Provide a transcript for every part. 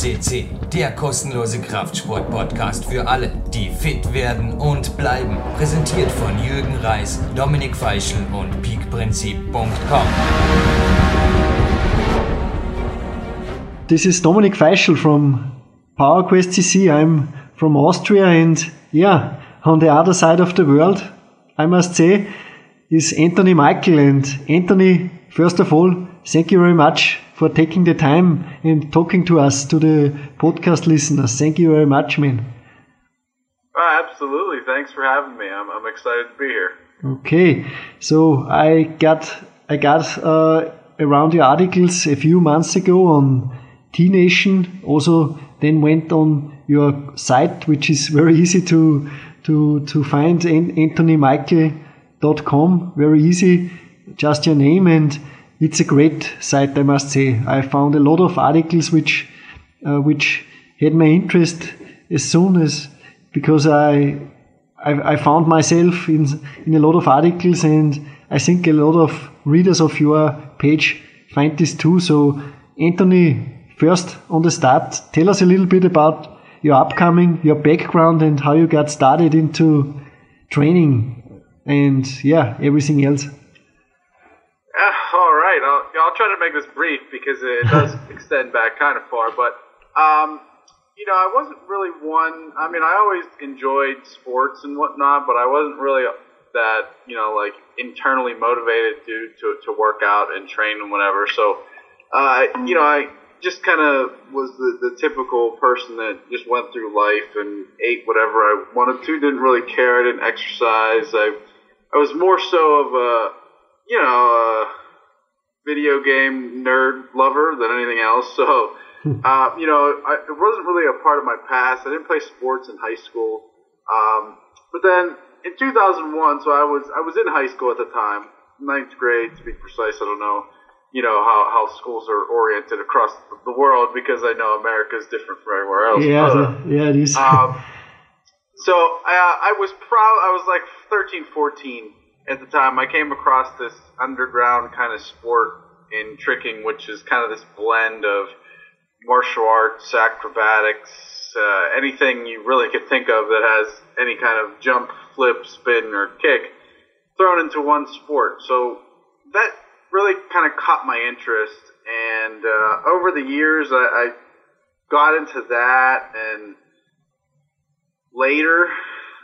CC, der kostenlose Kraftsport-Podcast für alle, die fit werden und bleiben. Präsentiert von Jürgen Reis, Dominik Feischl und peakprinzip.com. This is Dominik Feischl from PowerQuest CC. I'm from Austria and yeah, on the other side of the world, I must say, is Anthony Michael. And Anthony, first of all, thank you very much for taking the time and talking to us, to the podcast listeners. Thank you very much, man. Oh, absolutely. Thanks for having me. I'm, I'm excited to be here. Okay, so I got I got uh, around your articles a few months ago on T Nation. Also, then went on your site, which is very easy to to to find. AnthonyMichael.com. Very easy, just your name and it's a great site, I must say. I found a lot of articles which uh, which had my interest as soon as because I, I I, found myself in in a lot of articles, and I think a lot of readers of your page find this too. So, Anthony, first on the start, tell us a little bit about your upcoming, your background, and how you got started into training, and yeah, everything else. I'll try to make this brief because it does extend back kind of far. But um, you know, I wasn't really one. I mean, I always enjoyed sports and whatnot, but I wasn't really that you know like internally motivated to to, to work out and train and whatever. So uh, you know, I just kind of was the, the typical person that just went through life and ate whatever I wanted to. Didn't really care. I didn't exercise. I I was more so of a you know. Uh, video game nerd lover than anything else. So, uh, you know, I, it wasn't really a part of my past. I didn't play sports in high school. Um, but then in 2001, so I was I was in high school at the time, ninth grade to be precise. I don't know, you know how, how schools are oriented across the world because I know America is different from everywhere else. Yeah, yeah, it is. Um, so I, I was proud. I was like 13, 14 at the time, I came across this underground kind of sport in tricking, which is kind of this blend of martial arts, acrobatics, uh, anything you really could think of that has any kind of jump, flip, spin, or kick thrown into one sport. So that really kind of caught my interest. And uh, over the years, I, I got into that, and later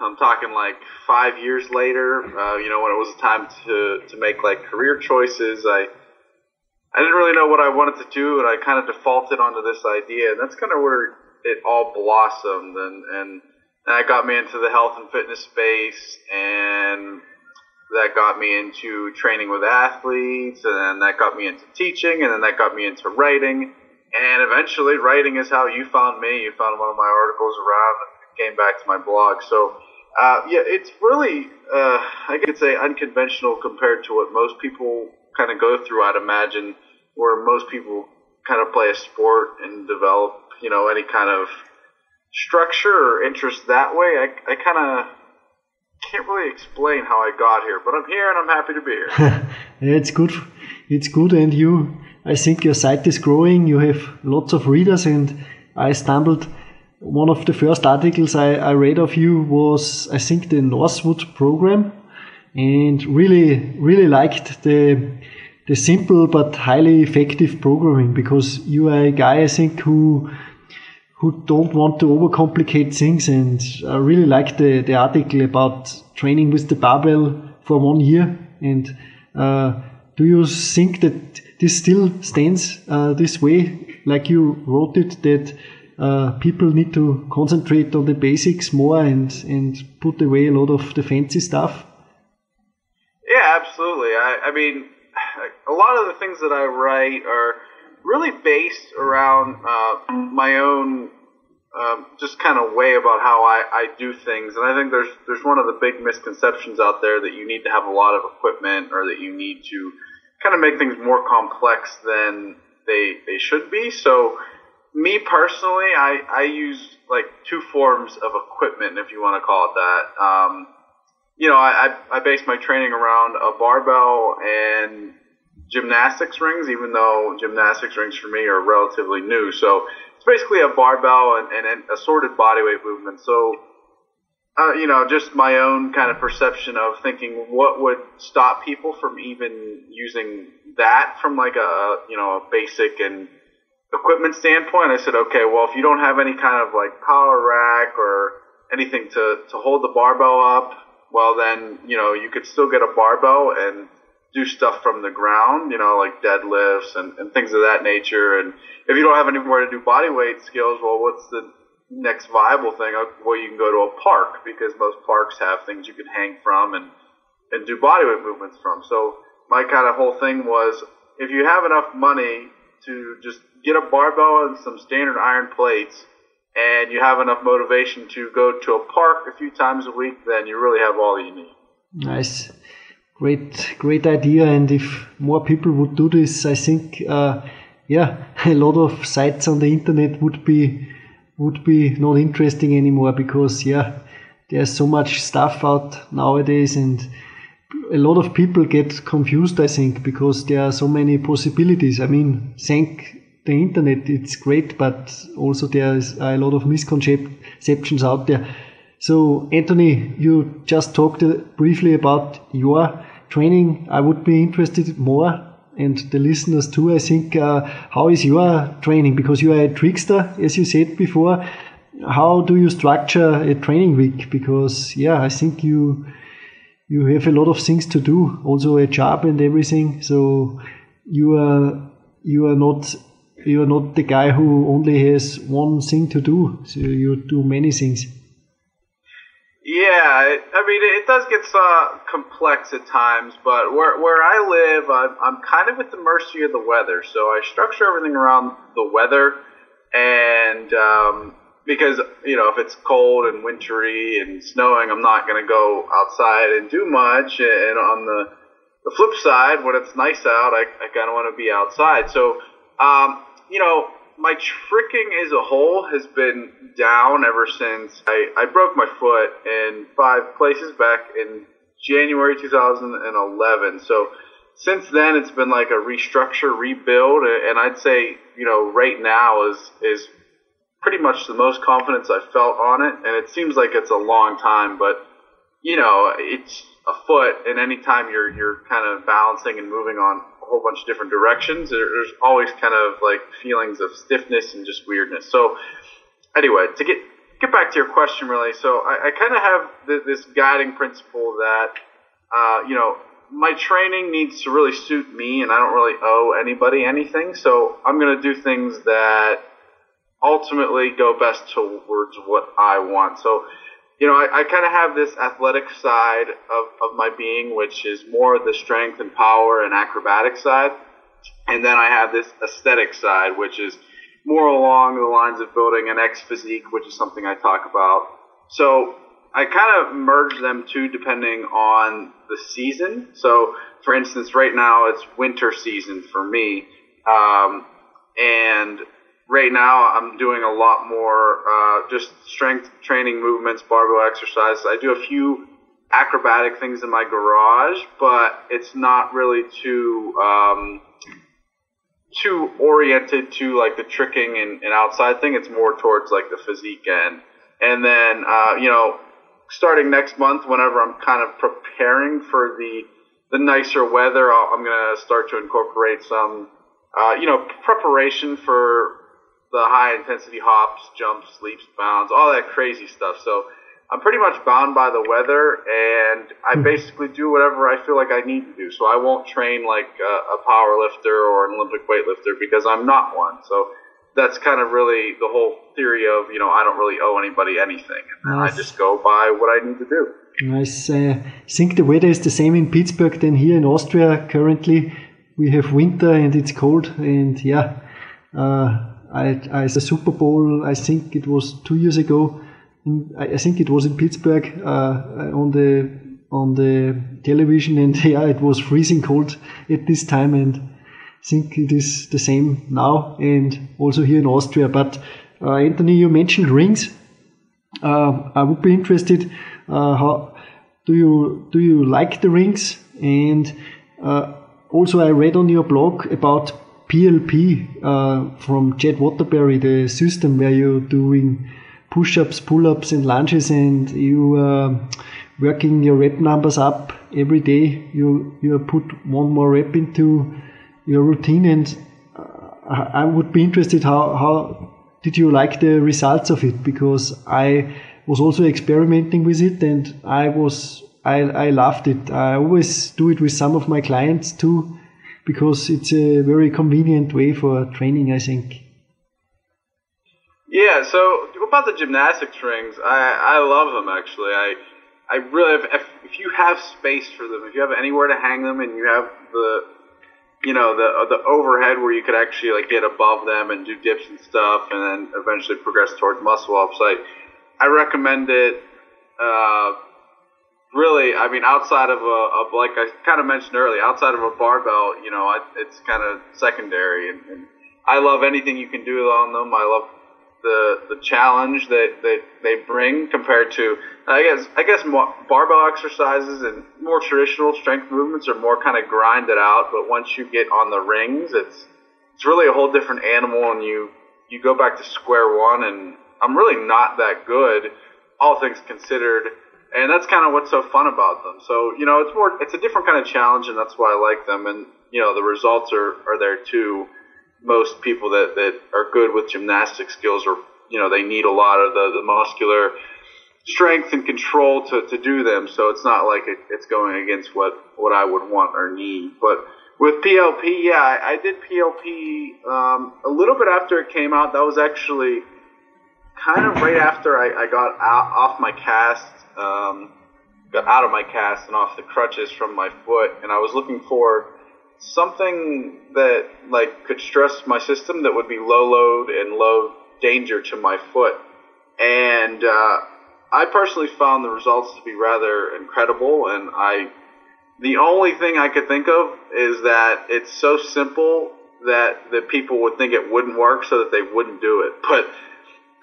I'm talking like five years later. Uh, you know, when it was time to to make like career choices, I I didn't really know what I wanted to do, and I kind of defaulted onto this idea, and that's kind of where it all blossomed, and and that got me into the health and fitness space, and that got me into training with athletes, and then that got me into teaching, and then that got me into writing, and eventually writing is how you found me. You found one of my articles around came back to my blog. So uh, yeah, it's really, uh, I could say, unconventional compared to what most people kind of go through. I'd imagine where most people kind of play a sport and develop, you know, any kind of structure or interest that way. I, I kind of can't really explain how I got here, but I'm here and I'm happy to be here. it's good. It's good, and you. I think your site is growing. You have lots of readers, and I stumbled one of the first articles I, I read of you was, I think, the Northwood program, and really, really liked the the simple but highly effective programming because you are a guy, I think, who who don't want to overcomplicate things, and I really liked the the article about training with the barbell for one year. And uh, do you think that this still stands uh, this way, like you wrote it, that uh, people need to concentrate on the basics more and and put away a lot of the fancy stuff. Yeah, absolutely. I, I mean, a lot of the things that I write are really based around uh, my own um, just kind of way about how I, I do things. And I think there's there's one of the big misconceptions out there that you need to have a lot of equipment or that you need to kind of make things more complex than they they should be. So me personally, I, I use like two forms of equipment, if you want to call it that. Um, you know, I, I base my training around a barbell and gymnastics rings, even though gymnastics rings for me are relatively new. So it's basically a barbell and, and, and assorted bodyweight movement. So, uh, you know, just my own kind of perception of thinking what would stop people from even using that from like a, you know, a basic and equipment standpoint. I said, okay, well, if you don't have any kind of like power rack or anything to, to hold the barbell up, well, then, you know, you could still get a barbell and do stuff from the ground, you know, like deadlifts and, and things of that nature. And if you don't have anywhere to do body weight skills, well, what's the next viable thing? Uh, well, you can go to a park because most parks have things you can hang from and, and do body weight movements from. So my kind of whole thing was if you have enough money to just get a barbell and some standard iron plates and you have enough motivation to go to a park a few times a week, then you really have all you need. Nice great great idea and if more people would do this i think uh, yeah a lot of sites on the internet would be would be not interesting anymore because yeah there's so much stuff out nowadays and a lot of people get confused i think because there are so many possibilities i mean thank the internet it's great but also there's a lot of misconceptions out there so, Anthony, you just talked briefly about your training. I would be interested more, and the listeners too. I think, uh, how is your training? Because you are a trickster, as you said before. How do you structure a training week? Because yeah, I think you you have a lot of things to do, also a job and everything. So you are you are not you are not the guy who only has one thing to do. So you do many things. Yeah, I mean, it does get uh, complex at times, but where where I live, I'm, I'm kind of at the mercy of the weather. So I structure everything around the weather, and um, because you know, if it's cold and wintry and snowing, I'm not going to go outside and do much. And on the the flip side, when it's nice out, I, I kind of want to be outside. So, um, you know, my tricking as a whole has been down ever since I, I broke my foot in five places back in January 2011. So since then, it's been like a restructure, rebuild, and I'd say you know right now is is pretty much the most confidence I've felt on it, and it seems like it's a long time, but you know it's a foot, and anytime you're you're kind of balancing and moving on a whole bunch of different directions, there's always kind of like feelings of stiffness and just weirdness. So anyway, to get get back to your question, really, so I, I kind of have this guiding principle that uh, you know my training needs to really suit me, and I don't really owe anybody anything. So I'm going to do things that ultimately go best towards what I want. So you know, I, I kind of have this athletic side of, of my being, which is more the strength and power and acrobatic side. And then I have this aesthetic side, which is more along the lines of building an X physique, which is something I talk about. So I kind of merge them two depending on the season. So, for instance, right now it's winter season for me. Um, and right now I'm doing a lot more uh, just strength training movements, barbell exercises. I do a few acrobatic things in my garage, but it's not really too um, too oriented to like the tricking and, and, outside thing. It's more towards like the physique end. And then uh, you know, starting next month, whenever I'm kind of preparing for the the nicer weather, i am gonna start to incorporate some. Uh, you know, preparation for the high intensity hops, jumps, leaps, bounds, all that crazy stuff. So I'm pretty much bound by the weather, and I hmm. basically do whatever I feel like I need to do. So I won't train like a, a power lifter or an Olympic weightlifter because I'm not one. So that's kind of really the whole theory of you know I don't really owe anybody anything, and nice. I just go by what I need to do. Nice. Uh, I think the weather is the same in Pittsburgh than here in Austria. Currently, we have winter and it's cold, and yeah. Uh, I the Super Bowl, I think it was two years ago. In, I, think it was in Pittsburgh uh, on the on the television, and yeah, it was freezing cold at this time, and I think it is the same now, and also here in Austria. But uh, Anthony, you mentioned rings. Uh, I would be interested. Uh, how do you do you like the rings and uh, also, I read on your blog about PLP uh, from Chad Waterbury, the system where you're doing push-ups, pull-ups, and lunges, and you uh, working your rep numbers up every day. You you put one more rep into your routine, and uh, I would be interested how how did you like the results of it? Because I was also experimenting with it, and I was I I loved it. I always do it with some of my clients too because it's a very convenient way for training, I think. Yeah, so about the gymnastics rings, I, I love them actually. I I really if, if you have space for them, if you have anywhere to hang them, and you have the you know the the overhead where you could actually like get above them and do dips and stuff, and then eventually progress towards muscle ups. I I recommend it. Uh, really, I mean, outside of a, of like I kind of mentioned earlier, outside of a barbell, you know, I, it's kind of secondary. And, and I love anything you can do on them. I love the the challenge that, that they bring compared to I guess I guess more barbell exercises and more traditional strength movements are more kind of grinded out. But once you get on the rings, it's it's really a whole different animal, and you you go back to square one. And I'm really not that good, all things considered and that's kind of what's so fun about them. So you know, it's more, it's a different kind of challenge, and that's why I like them. And you know, the results are are there too. Most people that that are good with gymnastic skills are, you know, they need a lot of the, the muscular strength and control to, to do them. So it's not like it, it's going against what what I would want or need. But with PLP, yeah, I, I did PLP um, a little bit after it came out. That was actually kind of right after I, I got out, off my cast um, got out of my cast and off the crutches from my foot, and I was looking for something that like could stress my system that would be low load and low danger to my foot. And uh, I personally found the results to be rather incredible, and I the only thing I could think of is that it's so simple that that people would think it wouldn't work, so that they wouldn't do it. But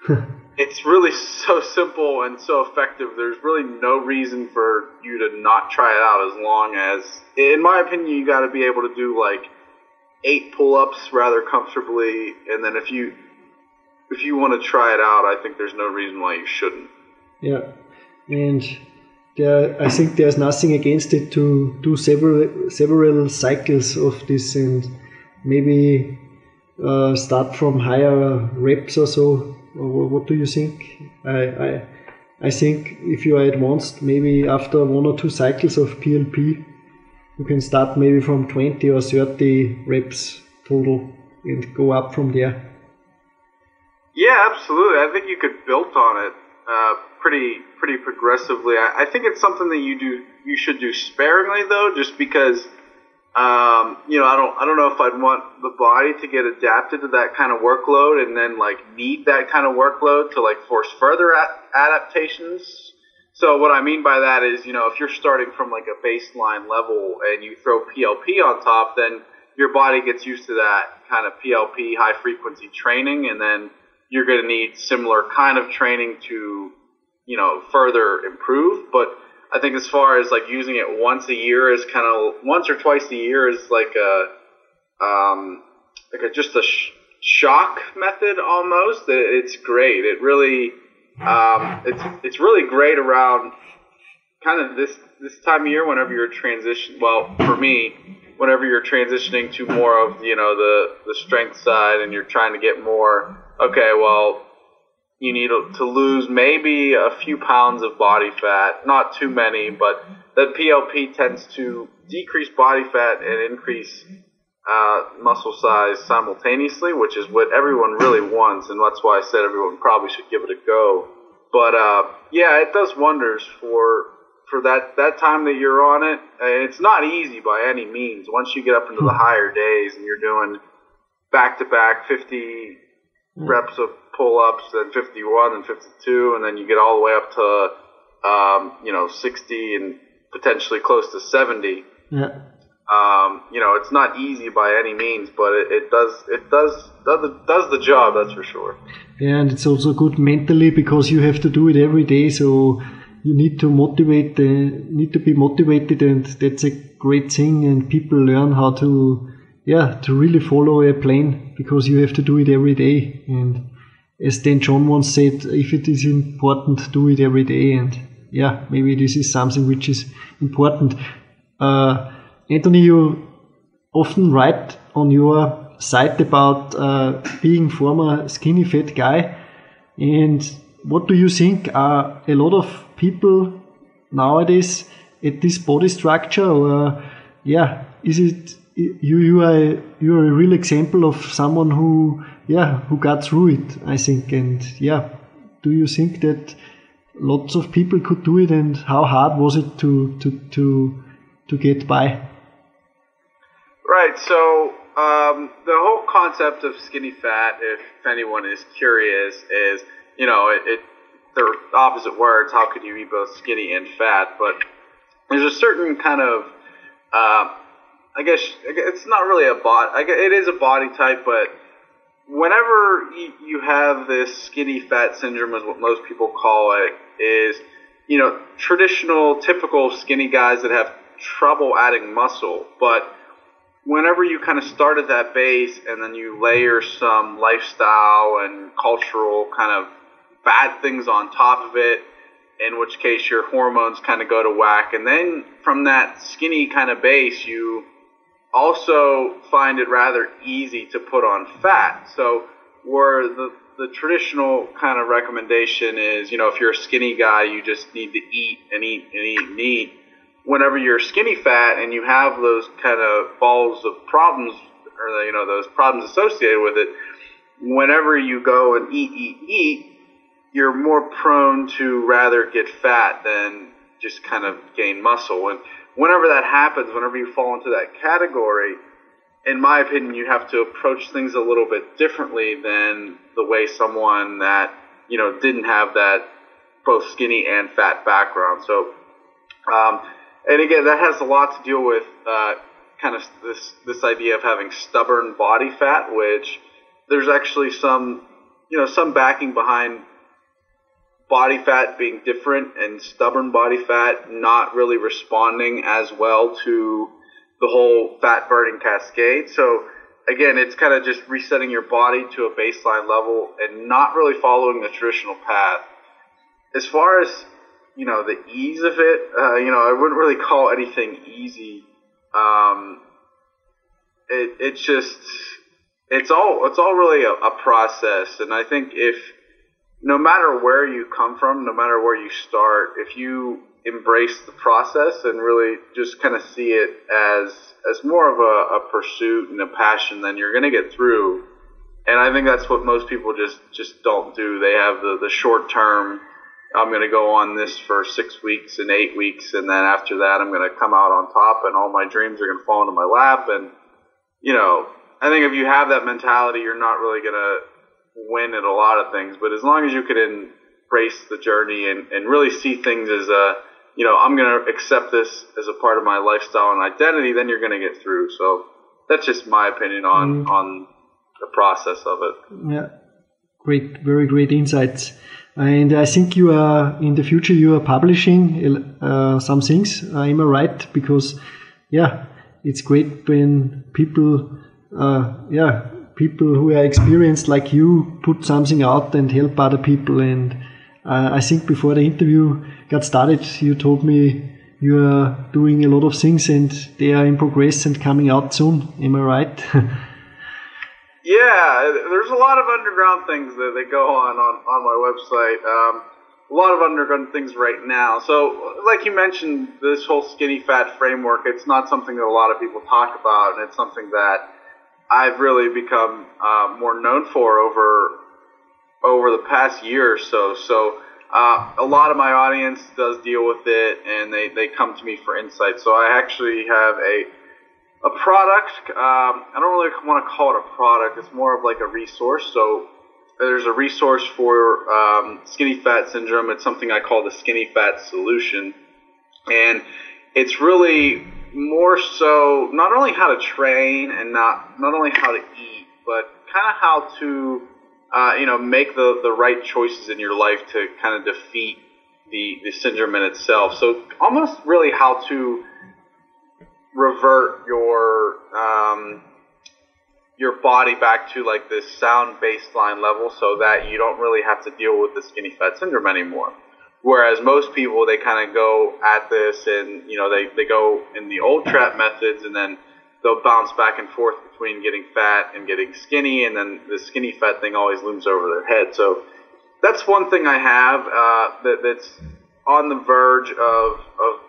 it's really so simple and so effective. There's really no reason for you to not try it out as long as, in my opinion, you got to be able to do like eight pull-ups rather comfortably, and then if you if you want to try it out, I think there's no reason why you shouldn't. Yeah, and there, I think there's nothing against it to do several several cycles of this and maybe uh, start from higher reps or so what do you think? I, I, I think if you are advanced, maybe after one or two cycles of PLP, you can start maybe from 20 or 30 reps total and go up from there. Yeah, absolutely. I think you could build on it uh, pretty pretty progressively. I, I think it's something that you do you should do sparingly though, just because um, you know, I don't, I don't know if I'd want the body to get adapted to that kind of workload and then like need that kind of workload to like force further adaptations. So what I mean by that is, you know, if you're starting from like a baseline level and you throw PLP on top, then your body gets used to that kind of PLP high frequency training, and then you're going to need similar kind of training to, you know, further improve. But I think as far as like using it once a year is kind of once or twice a year is like a um, like a, just a sh- shock method almost. It's great. It really um, it's it's really great around kind of this this time of year whenever you're transition. Well, for me, whenever you're transitioning to more of you know the the strength side and you're trying to get more. Okay, well you need to lose maybe a few pounds of body fat, not too many, but that PLP tends to decrease body fat and increase uh, muscle size simultaneously, which is what everyone really wants, and that's why I said everyone probably should give it a go. But uh, yeah, it does wonders for for that that time that you're on it. It's not easy by any means. Once you get up into the higher days and you're doing back to back 50 reps of pull ups, then 51 and 52, and then you get all the way up to, um, you know, 60 and potentially close to 70. Yeah. Um, you know, it's not easy by any means, but it, it does it does does the, does the job. That's for sure. Yeah, and it's also good mentally because you have to do it every day. So you need to motivate the need to be motivated and that's a great thing and people learn how to yeah to really follow a plan because you have to do it every day and as Dan John once said if it is important do it every day. And yeah maybe this is something which is important. Uh, Anthony you often write on your site about uh, being former skinny fat guy. And what do you think? Are a lot of people nowadays at this body structure or yeah is it you you are you are a real example of someone who yeah who got through it i think and yeah do you think that lots of people could do it and how hard was it to to to to get by right so um, the whole concept of skinny fat if anyone is curious is you know it, it they're opposite words. How could you be both skinny and fat? But there's a certain kind of, uh, I guess it's not really a body. It is a body type, but whenever you have this skinny fat syndrome, is what most people call it, is you know traditional, typical skinny guys that have trouble adding muscle, but whenever you kind of start at that base and then you layer some lifestyle and cultural kind of bad things on top of it, in which case your hormones kind of go to whack. And then from that skinny kind of base, you also find it rather easy to put on fat. So, where the, the traditional kind of recommendation is, you know, if you're a skinny guy, you just need to eat and eat and eat and eat. Whenever you're skinny fat and you have those kind of balls of problems, or, you know, those problems associated with it, whenever you go and eat, eat, eat, you're more prone to rather get fat than just kind of gain muscle. And whenever that happens, whenever you fall into that category, in my opinion, you have to approach things a little bit differently than the way someone that you know didn't have that both skinny and fat background. So, um, and again, that has a lot to deal with uh, kind of this this idea of having stubborn body fat, which there's actually some you know some backing behind body fat being different and stubborn body fat not really responding as well to the whole fat burning cascade. So again, it's kind of just resetting your body to a baseline level and not really following the traditional path. As far as you know, the ease of it, uh, you know, I wouldn't really call anything easy. Um, it, it's just, it's all, it's all really a, a process. And I think if, no matter where you come from, no matter where you start, if you embrace the process and really just kind of see it as as more of a, a pursuit and a passion, then you're going to get through. And I think that's what most people just just don't do. They have the the short term. I'm going to go on this for six weeks and eight weeks, and then after that, I'm going to come out on top, and all my dreams are going to fall into my lap. And you know, I think if you have that mentality, you're not really going to win at a lot of things, but as long as you could embrace the journey and, and really see things as a, you know, I'm going to accept this as a part of my lifestyle and identity, then you're going to get through. So that's just my opinion on, mm. on the process of it. Yeah. Great, very great insights. And I think you are in the future you are publishing uh, some things. Uh, am I right? Because yeah, it's great when people uh, yeah people who are experienced like you put something out and help other people. And uh, I think before the interview got started, you told me you are doing a lot of things and they are in progress and coming out soon. Am I right? yeah, there's a lot of underground things that, that go on on, on my website. Um, a lot of underground things right now. So, like you mentioned, this whole skinny fat framework, it's not something that a lot of people talk about, and it's something that I've really become uh, more known for over over the past year or so. So uh, a lot of my audience does deal with it, and they, they come to me for insight. So I actually have a a product. Um, I don't really want to call it a product. It's more of like a resource. So there's a resource for um, skinny fat syndrome. It's something I call the skinny fat solution, and it's really more so not only how to train and not not only how to eat, but kind of how to uh, you know make the the right choices in your life to kind of defeat the the syndrome in itself. So almost really how to revert your um, your body back to like this sound baseline level so that you don't really have to deal with the skinny fat syndrome anymore. Whereas most people, they kind of go at this and, you know, they, they go in the old trap methods and then they'll bounce back and forth between getting fat and getting skinny, and then the skinny fat thing always looms over their head. So that's one thing I have uh, that, that's on the verge of, of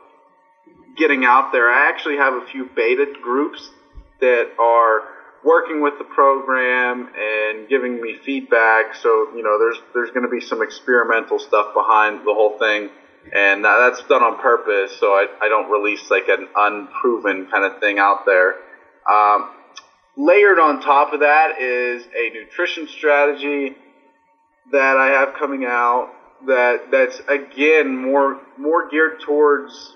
getting out there. I actually have a few beta groups that are working with the program and giving me feedback. So you know, there's there's going to be some experimental stuff behind the whole thing, and that's done on purpose. So I, I don't release like an unproven kind of thing out there. Um, layered on top of that is a nutrition strategy that I have coming out that that's again more more geared towards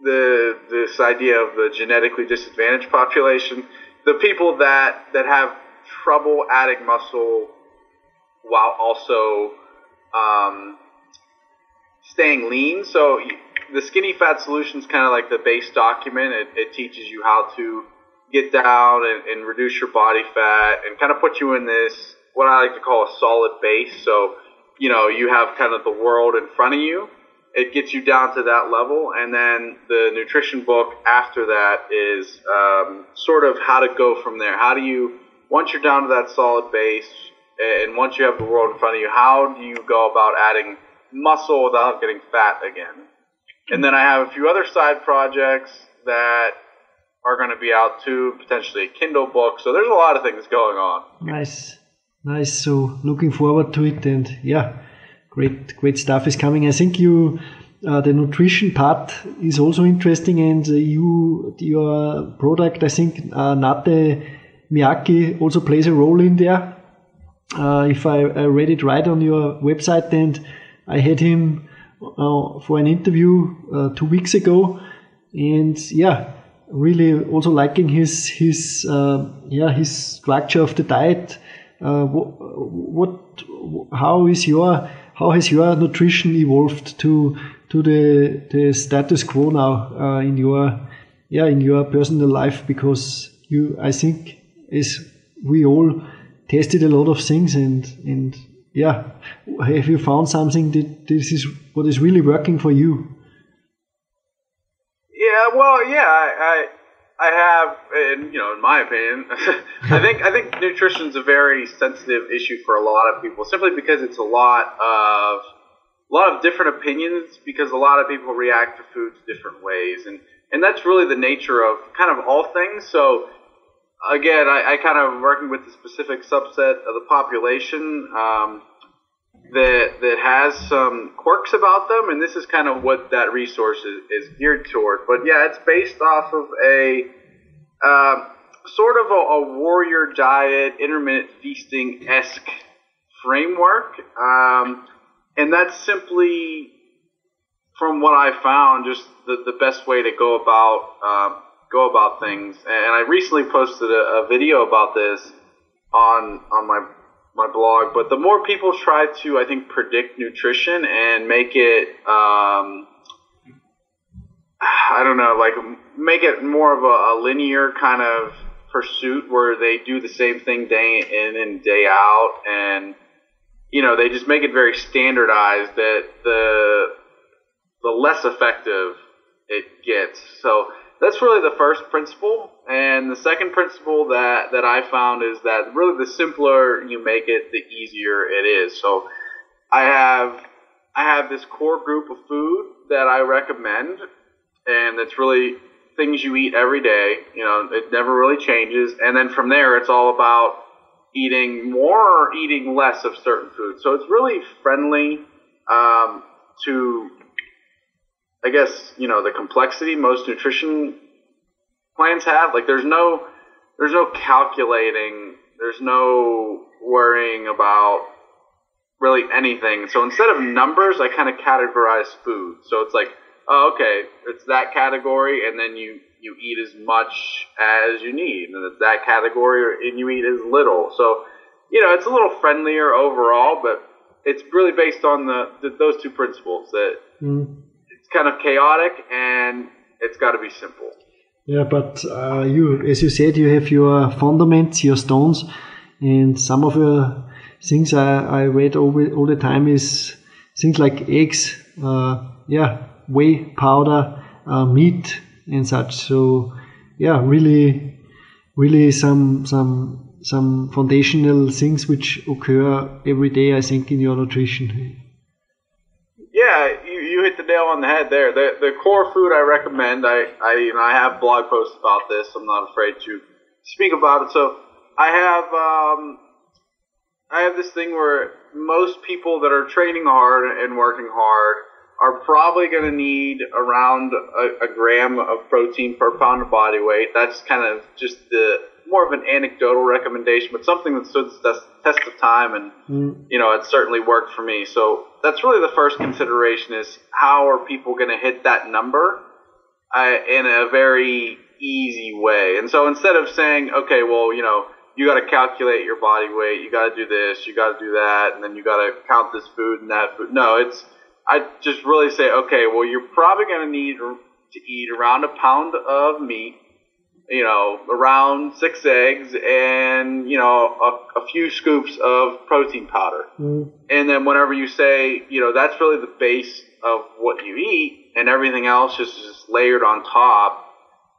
the this idea of the genetically disadvantaged population the people that that have trouble adding muscle while also um, staying lean. So the skinny fat solution is kind of like the base document. It, it, teaches you how to get down and, and reduce your body fat and kind of put you in this what I like to call a solid base. So you know you have kind of the world in front of you it gets you down to that level. And then the nutrition book after that is um, sort of how to go from there. How do you, once you're down to that solid base, and once you have the world in front of you, how do you go about adding muscle without getting fat again? And then I have a few other side projects that are going to be out too, potentially a Kindle book. So there's a lot of things going on. Nice, nice. So looking forward to it, and yeah, great great stuff is coming. I think you uh, the nutrition part is also interesting, and uh, you your product I think uh, Nate Miyaki also plays a role in there. Uh, if I, I, read it right on your website, and I had him uh, for an interview uh, two weeks ago, and yeah, really also liking his his yeah his structure of the diet. what, what how is your how has your nutrition evolved to to the the status quo now uh, in your yeah in your personal life? Because you, I think, as we all tested a lot of things and and yeah, have you found something that this is what is really working for you? Yeah, well, yeah, I, I have, and you know, in my opinion, I think I think nutrition is a very sensitive issue for a lot of people, simply because it's a lot of a lot of different opinions. Because a lot of people react to foods different ways, and and that's really the nature of kind of all things. So again, I, I kind of working with a specific subset of the population. Um, that that has some quirks about them, and this is kind of what that resource is, is geared toward. But yeah, it's based off of a uh, sort of a, a, warrior diet, intermittent feasting esque framework, um, and that's simply from what I found just the, the best way to go about uh, go about things. And I recently posted a, a video about this on on my my blog, but the more people try to, I think, predict nutrition and make it, um, I don't know, like make it more of a, a, linear kind of pursuit where they do the same thing day in and day out, and you know they just make it very standardized that the the less effective it gets. So that's really the first principle. And the second principle that, that I found is that really the simpler you make it, the easier it is. So I have I have this core group of food that I recommend, and it's really things you eat every day. You know, it never really changes. And then from there, it's all about eating more or eating less of certain foods. So it's really friendly um, to I guess you know the complexity most nutrition plans have. Like there's no there's no calculating. There's no worrying about really anything. So instead of numbers, I kind of categorize food. So it's like, oh, okay, it's that category, and then you you eat as much as you need, and it's that category, and you eat as little. So you know, it's a little friendlier overall, but it's really based on the, the those two principles that Mm. It's kind of chaotic and it's got to be simple. Yeah, but uh, you, as you said, you have your fundaments, your stones, and some of the things I, I read all, the- all the time is things like eggs, uh, yeah, whey powder, uh, meat, and such. So, yeah, really, really some some some foundational things which occur every day. I think in your nutrition. Yeah, you, you hit the nail on the head there. The the core food I recommend. I I you know I have blog posts about this. I'm not afraid to speak about it. So I have um I have this thing where most people that are training hard and working hard are probably going to need around a, a gram of protein per pound of body weight. That's kind of just the more of an anecdotal recommendation, but something that stood the test- of time and Mm. you know, it certainly worked for me. So that's really the first consideration is how are people going to hit that number uh, in a very easy way. And so instead of saying, okay, well, you know, you got to calculate your body weight, you got to do this, you got to do that, and then you got to count this food and that food. No, it's I just really say, okay, well, you're probably going to need to eat around a pound of meat you know, around six eggs and, you know, a, a few scoops of protein powder. Mm. And then whenever you say, you know, that's really the base of what you eat and everything else is just layered on top,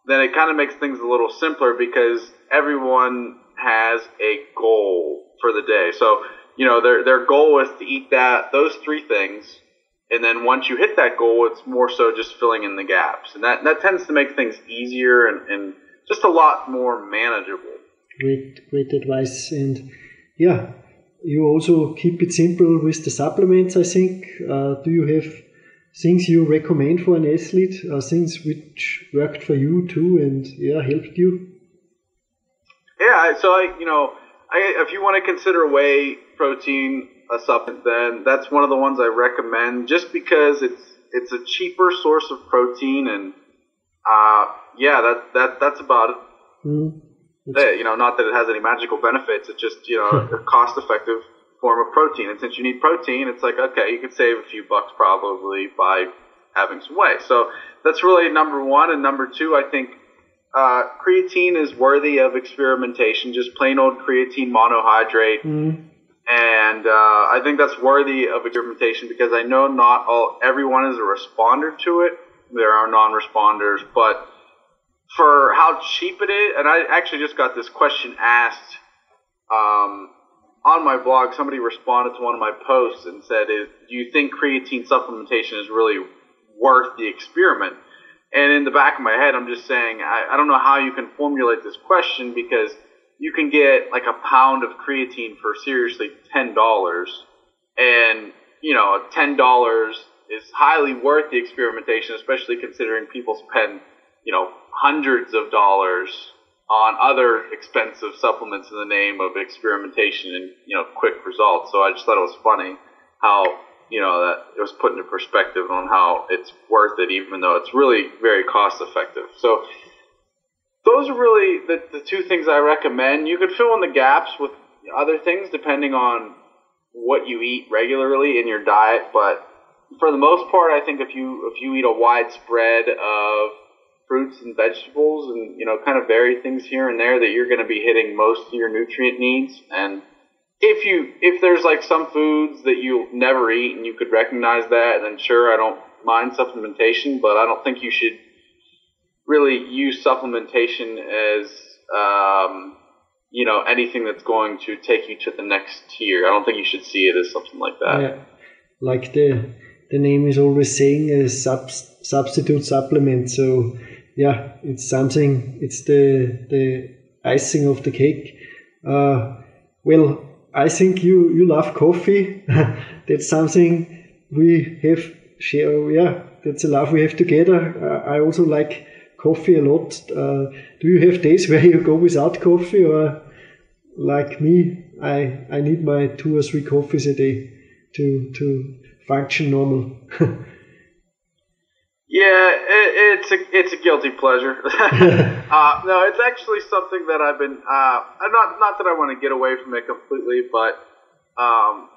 then it kind of makes things a little simpler because everyone has a goal for the day. So, you know, their, their goal is to eat that, those three things. And then once you hit that goal, it's more so just filling in the gaps. And that, that tends to make things easier and, and just a lot more manageable. Great, great advice. And yeah, you also keep it simple with the supplements. I think. Uh, do you have things you recommend for an athlete? Uh, things which worked for you too, and yeah, helped you. Yeah, so I, you know, I, if you want to consider whey protein a supplement, then that's one of the ones I recommend, just because it's it's a cheaper source of protein, and uh, yeah, that that that's about it. Mm. Eh, You know, not that it has any magical benefits. It's just you know a cost-effective form of protein, and since you need protein, it's like okay, you could save a few bucks probably by having some whey. So that's really number one, and number two, I think uh, creatine is worthy of experimentation. Just plain old creatine monohydrate, Mm. and uh, I think that's worthy of experimentation because I know not all everyone is a responder to it. There are non-responders, but for how cheap it is, and I actually just got this question asked um, on my blog. Somebody responded to one of my posts and said, "Is do you think creatine supplementation is really worth the experiment?" And in the back of my head, I'm just saying, I, I don't know how you can formulate this question because you can get like a pound of creatine for seriously ten dollars, and you know, ten dollars is highly worth the experimentation, especially considering people spend you know hundreds of dollars on other expensive supplements in the name of experimentation and you know quick results. So I just thought it was funny how you know that it was put into perspective on how it's worth it, even though it's really very cost effective. So those are really the, the two things I recommend. You could fill in the gaps with other things depending on what you eat regularly in your diet, but for the most part, I think if you if you eat a wide spread of fruits and vegetables and you know kind of vary things here and there that you're going to be hitting most of your nutrient needs. And if you if there's like some foods that you'll never eat and you could recognize that then sure I don't mind supplementation but I don't think you should really use supplementation as um, you know anything that's going to take you to the next tier. I don't think you should see it as something like that. Yeah, like the the name is always saying a sub, substitute supplement. So yeah, it's something. It's the the icing of the cake. Uh, well, I think you you love coffee. that's something we have share. Yeah, that's a love we have together. Uh, I also like coffee a lot. Uh, do you have days where you go without coffee, or like me, I I need my two or three coffees a day to to function normal. Yeah, it, it's a it's a guilty pleasure. uh, no, it's actually something that I've been uh, I'm not not that I want to get away from it completely, but um,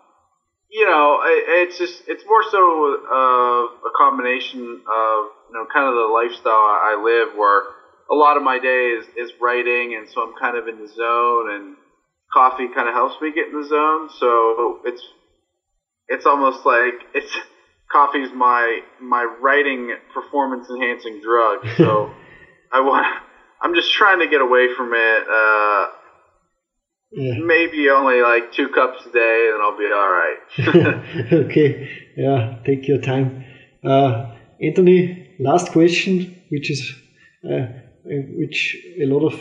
you know, it's just it's more so uh, a combination of you know kind of the lifestyle I live where a lot of my day is, is writing, and so I'm kind of in the zone, and coffee kind of helps me get in the zone. So it's it's almost like it's coffee's my my writing performance enhancing drug. So I want I'm just trying to get away from it. Uh, yeah. Maybe only like two cups a day, and I'll be all right. okay, yeah, take your time. Uh, Anthony, last question, which is uh, which a lot of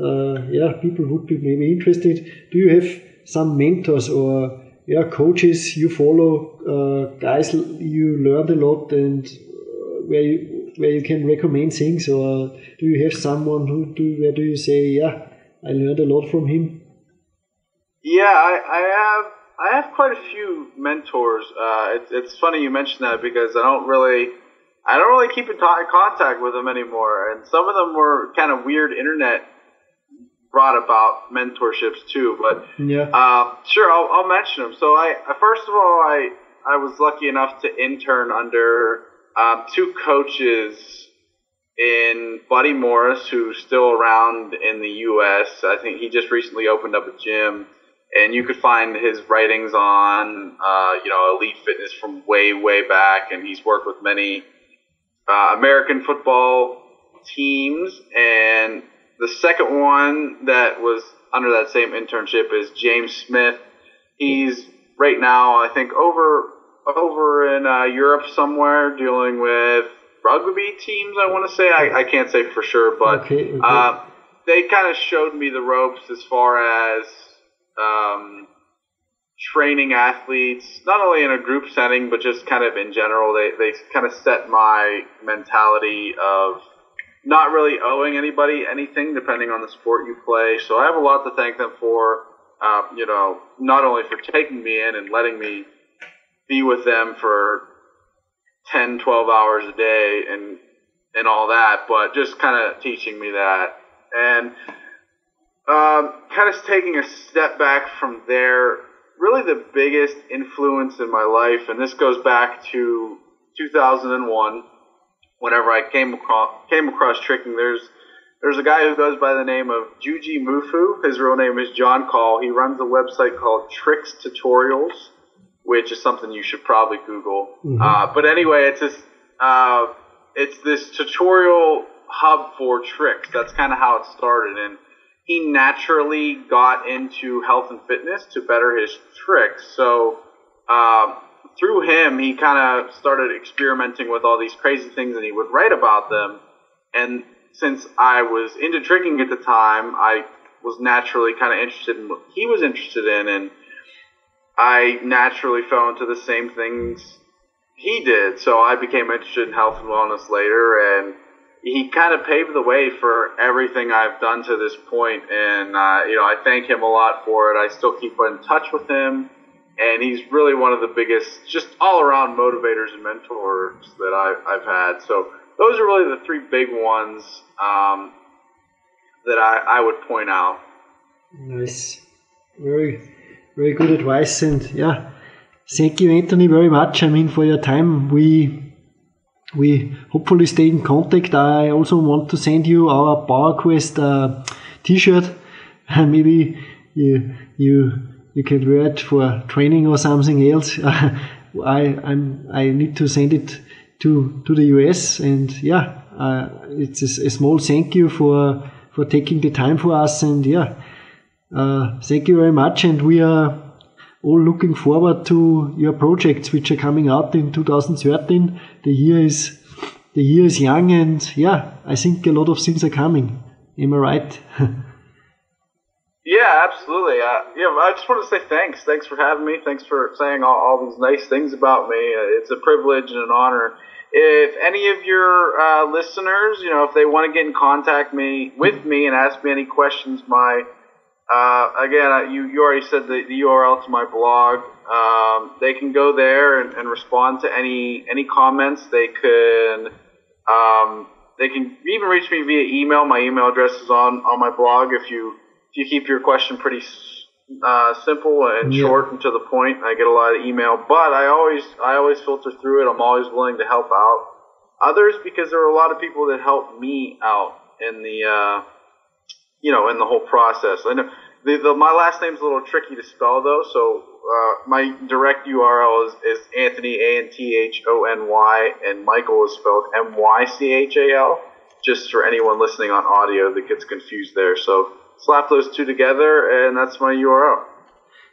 uh, yeah people would be maybe interested. Do you have some mentors or yeah coaches you follow, uh, guys you learned a lot, and uh, where you where you can recommend things, or do you have someone who do where do you say yeah I learned a lot from him? Yeah, I, I have I have quite a few mentors. Uh, it's, it's funny you mention that because I don't really I don't really keep in contact with them anymore, and some of them were kind of weird internet brought about mentorships too. But yeah, uh, sure, I'll, I'll mention them. So I, I first of all I I was lucky enough to intern under um, two coaches in Buddy Morris, who's still around in the U.S. I think he just recently opened up a gym and you could find his writings on uh, you know elite fitness from way way back, and he's worked with many uh, American football teams. And the second one that was under that same internship is James Smith. He's right now I think over over in uh, Europe somewhere dealing with rugby teams. I want to say I, I can't say for sure, but okay, okay. Uh, they kind of showed me the ropes as far as um, training athletes, not only in a group setting, but just kind of in general. They, they kind of set my mentality of not really owing anybody anything depending on the sport you play. So I have a lot to thank them for, uh, you know, not only for taking me in and letting me be with them for 10, 12 hours a day and, and all that, but just kind of teaching me that. And um, kind of taking a step back from there, really the biggest influence in my life, and this goes back to 2001, whenever I came across, came across tricking. There's there's a guy who goes by the name of Jujimufu. His real name is John Call. He runs a website called Tricks Tutorials, which is something you should probably Google. Mm-hmm. Uh, but anyway, it's this uh, it's this tutorial hub for tricks. That's kind of how it started, and he naturally got into health and fitness to better his tricks. So um, through him, he kind of started experimenting with all these crazy things, and he would write about them. And since I was into tricking at the time, I was naturally kind of interested in what he was interested in, and I naturally fell into the same things he did. So I became interested in health and wellness later, and he kind of paved the way for everything I've done to this point. and uh, you know I thank him a lot for it. I still keep in touch with him, and he's really one of the biggest, just all around motivators and mentors that I've, I've had. So those are really the three big ones um, that I, I would point out. Nice, very very good advice, and yeah, thank you, Anthony, very much. I mean for your time. We we hopefully stay in contact. I also want to send you our PowerQuest uh, T-shirt. Maybe you you you can wear it for training or something else. I I'm I need to send it to to the US, and yeah, uh, it's a, a, small thank you for for taking the time for us, and yeah, uh, thank you very much, and we are all looking forward to your projects which are coming out in 2013. The year is the year is young, and yeah, I think a lot of things are coming. Am I right? yeah, absolutely. Uh, yeah, I just want to say thanks. Thanks for having me. Thanks for saying all, all these nice things about me. Uh, it's a privilege and an honor. If any of your uh, listeners, you know, if they want to get in contact me with me and ask me any questions, my uh, again, you, you already said the, the URL to my blog. Um, they can go there and, and, respond to any any comments. They can um, they can even reach me via email. My email address is on, on my blog. If you if you keep your question pretty uh, simple and Yeah. short and to the point. I get a lot of email, but I always I always filter through it. I'm always willing to help out others because there are a lot of people that help me out in the uh, you know in the whole process. I know the, the, my last name's a little tricky to spell though, so uh, my direct URL is, is Anthony A N T H O N Y and Mychal is spelled M Y C H A L. Just for anyone listening on audio that gets confused there. So slap those two together, and that's my URL.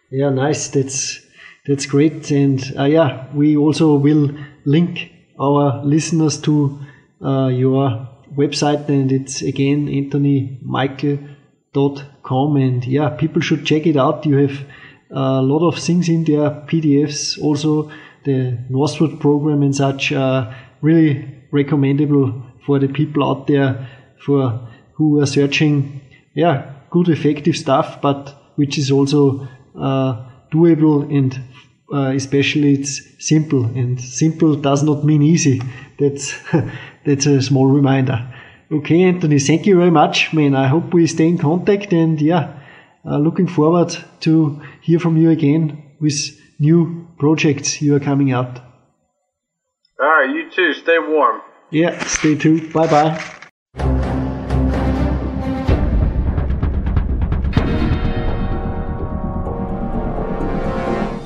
Yeah, nice. That's that's great. And uh, yeah, we also will link our listeners to uh, your website, and it's again anthonymychal.com. And yeah, people should check it out. You have a lot of things in there, PDFs, also the Northwood program and such. Uh, really recommendable for the people out there for who are searching, yeah, good effective stuff, but which is also uh, doable and uh, especially it's simple and simple does not mean easy. That's that's a small reminder. Okay, Anthony, thank you very much, man. I hope we stay in contact and yeah, uh, looking forward to hear from you again with new projects you are coming out. All right, you too. Stay warm. Yeah, stay tuned. Bye bye.